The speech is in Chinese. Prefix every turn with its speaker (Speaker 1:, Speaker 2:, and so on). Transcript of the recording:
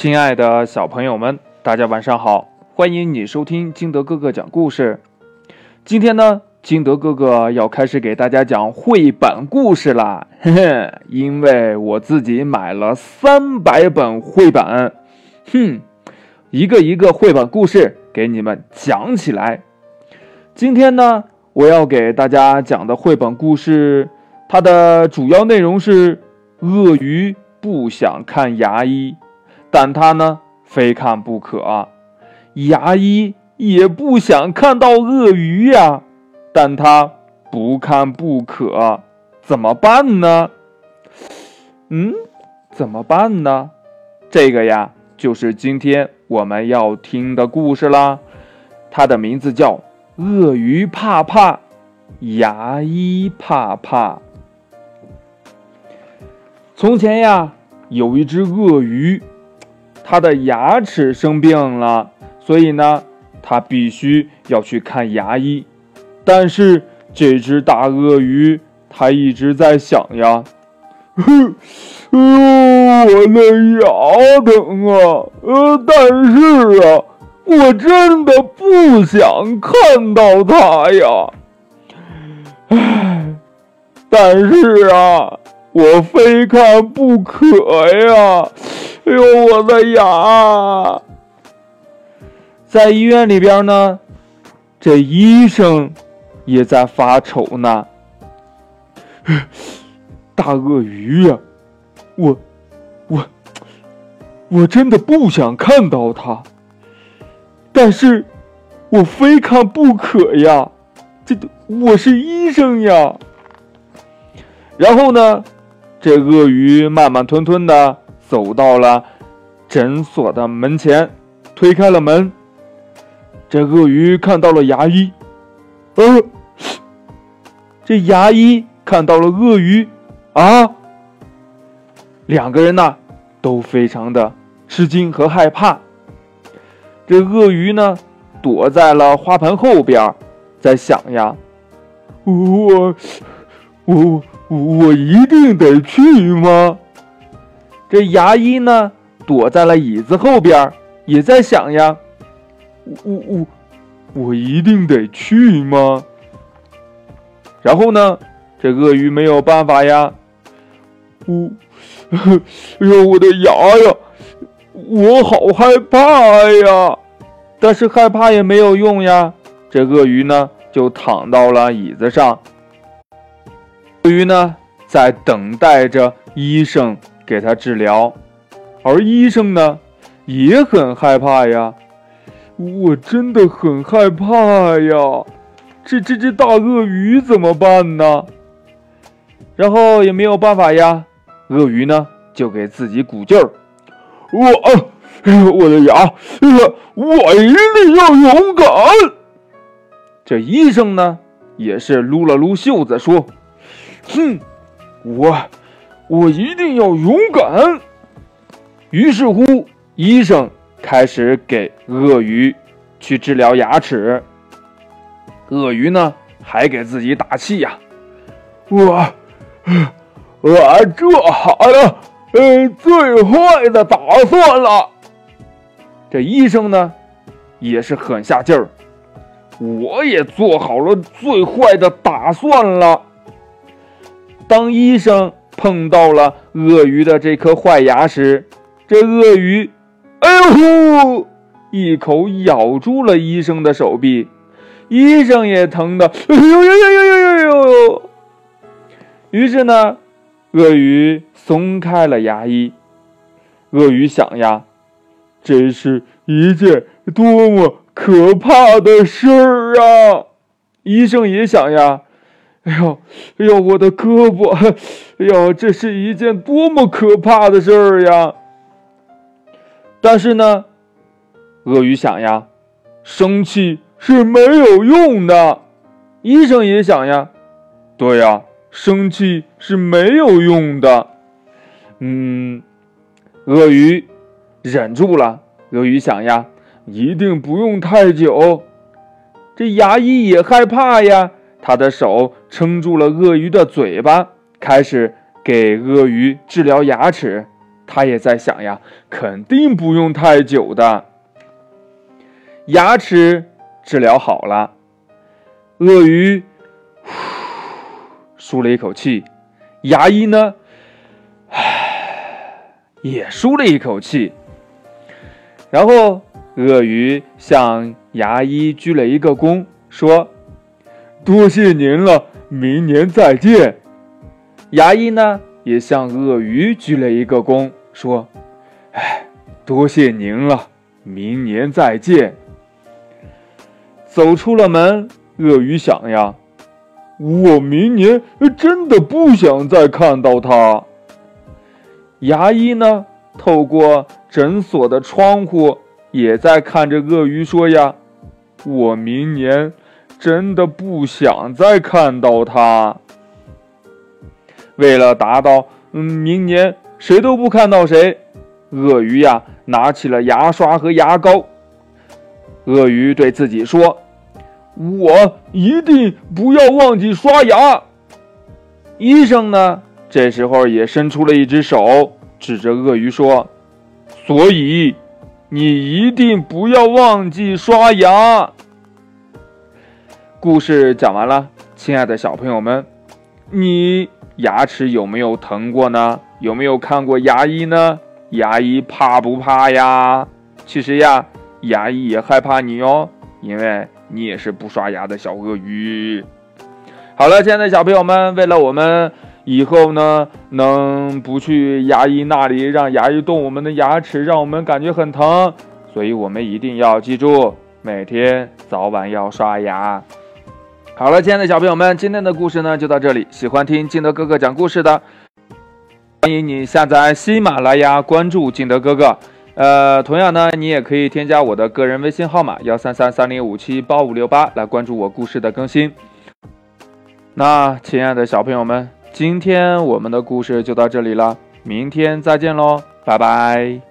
Speaker 1: 亲爱的小朋友们，大家晚上好！欢迎你收听金德哥哥讲故事。今天呢，金德哥哥要开始给大家讲绘本故事啦，嘿嘿，因为我自己买了三百本绘本，哼，一个一个绘本故事给你们讲起来。今天呢，我要给大家讲的绘本故事，它的主要内容是鳄鱼不想看牙医。但他呢，非看不可。牙医也不想看到鳄鱼呀，但他不看不可。怎么办呢？嗯，怎么办呢？这个呀，就是今天我们要听的故事啦。它的名字叫《鳄鱼怕怕，牙医怕怕》。从前呀，有一只鳄鱼。他的牙齿生病了，所以呢，他必须要去看牙医。但是这只大鳄鱼，它一直在想呀，哼，我的牙疼啊，呃，但是啊，我真的不想看到它呀，唉，但是啊，我非看不可呀。哎呦，我的牙！在医院里边呢，这医生也在发愁呢。大鳄鱼呀，我，我，我真的不想看到它，但是我非看不可呀！这，我是医生呀。然后呢，这鳄鱼慢慢吞吞的。走到了诊所的门前，推开了门。这鳄鱼看到了牙医，呃，这牙医看到了鳄鱼，啊，两个人呢都非常的吃惊和害怕。这鳄鱼呢躲在了花盆后边，在想呀，我我我一定得去吗？这牙医呢，躲在了椅子后边，也在想呀，我我我一定得去吗？然后呢，这鳄鱼没有办法呀，我，哎呦，我的牙呀，我好害怕呀！但是害怕也没有用呀，这鳄鱼呢就躺到了椅子上。鳄鱼呢在等待着医生。给他治疗，而医生呢也很害怕呀，我真的很害怕呀，这这只大鳄鱼怎么办呢？然后也没有办法呀，鳄鱼呢就给自己鼓劲儿，我，我的牙，我一定要勇敢。这医生呢也是撸了撸袖子说，哼，我。我一定要勇敢。于是乎，医生开始给鳄鱼去治疗牙齿。鳄鱼呢，还给自己打气呀：“我，我做好了，呃，最坏的打算了。”这医生呢，也是狠下劲儿：“我也做好了最坏的打算了。”当医生。碰到了鳄鱼的这颗坏牙时，这鳄鱼，哎呦，一口咬住了医生的手臂，医生也疼的，哎呦呦呦呦呦呦呦！于是呢，鳄鱼松开了牙医。鳄鱼想呀，真是一件多么可怕的事儿啊！医生也想呀。哎呦，哎呦，我的胳膊！哎呦，这是一件多么可怕的事儿呀！但是呢，鳄鱼想呀，生气是没有用的。医生也想呀，对呀，生气是没有用的。嗯，鳄鱼忍住了。鳄鱼想呀，一定不用太久。这牙医也害怕呀。他的手撑住了鳄鱼的嘴巴，开始给鳄鱼治疗牙齿。他也在想呀，肯定不用太久的。牙齿治疗好了，鳄鱼舒了一口气，牙医呢，唉，也舒了一口气。然后，鳄鱼向牙医鞠了一个躬，说：“多谢您了，明年再见。”牙医呢，也向鳄鱼鞠了一个躬，说：“哎，多谢您了，明年再见。”走出了门，鳄鱼想呀：“我明年真的不想再看到他。”牙医呢，透过诊所的窗户，也在看着鳄鱼说呀：“我明年真的不想再看到他。”为了达到嗯，明年谁都不看到谁，鳄鱼呀拿起了牙刷和牙膏。鳄鱼对自己说：“我一定不要忘记刷牙。”医生呢，这时候也伸出了一只手，指着鳄鱼说：“所以，你一定不要忘记刷牙。”故事讲完了，亲爱的小朋友们，你。牙齿有没有疼过呢？有没有看过牙医呢？牙医怕不怕呀？其实呀，牙医也害怕你哦，因为你也是不刷牙的小鳄鱼。好了，亲爱的小朋友们，为了我们以后呢，能不去牙医那里让牙医动我们的牙齿，让我们感觉很疼，所以我们一定要记住，每天早晚要刷牙。好了，亲爱的小朋友们，今天的故事呢就到这里。喜欢听金德哥哥讲故事的，欢迎你下载喜马拉雅，关注金德哥哥。呃，同样呢，你也可以添加我的个人微信号码幺三三三零五七八五六八来关注我故事的更新。那亲爱的小朋友们，今天我们的故事就到这里了，明天再见喽，拜拜。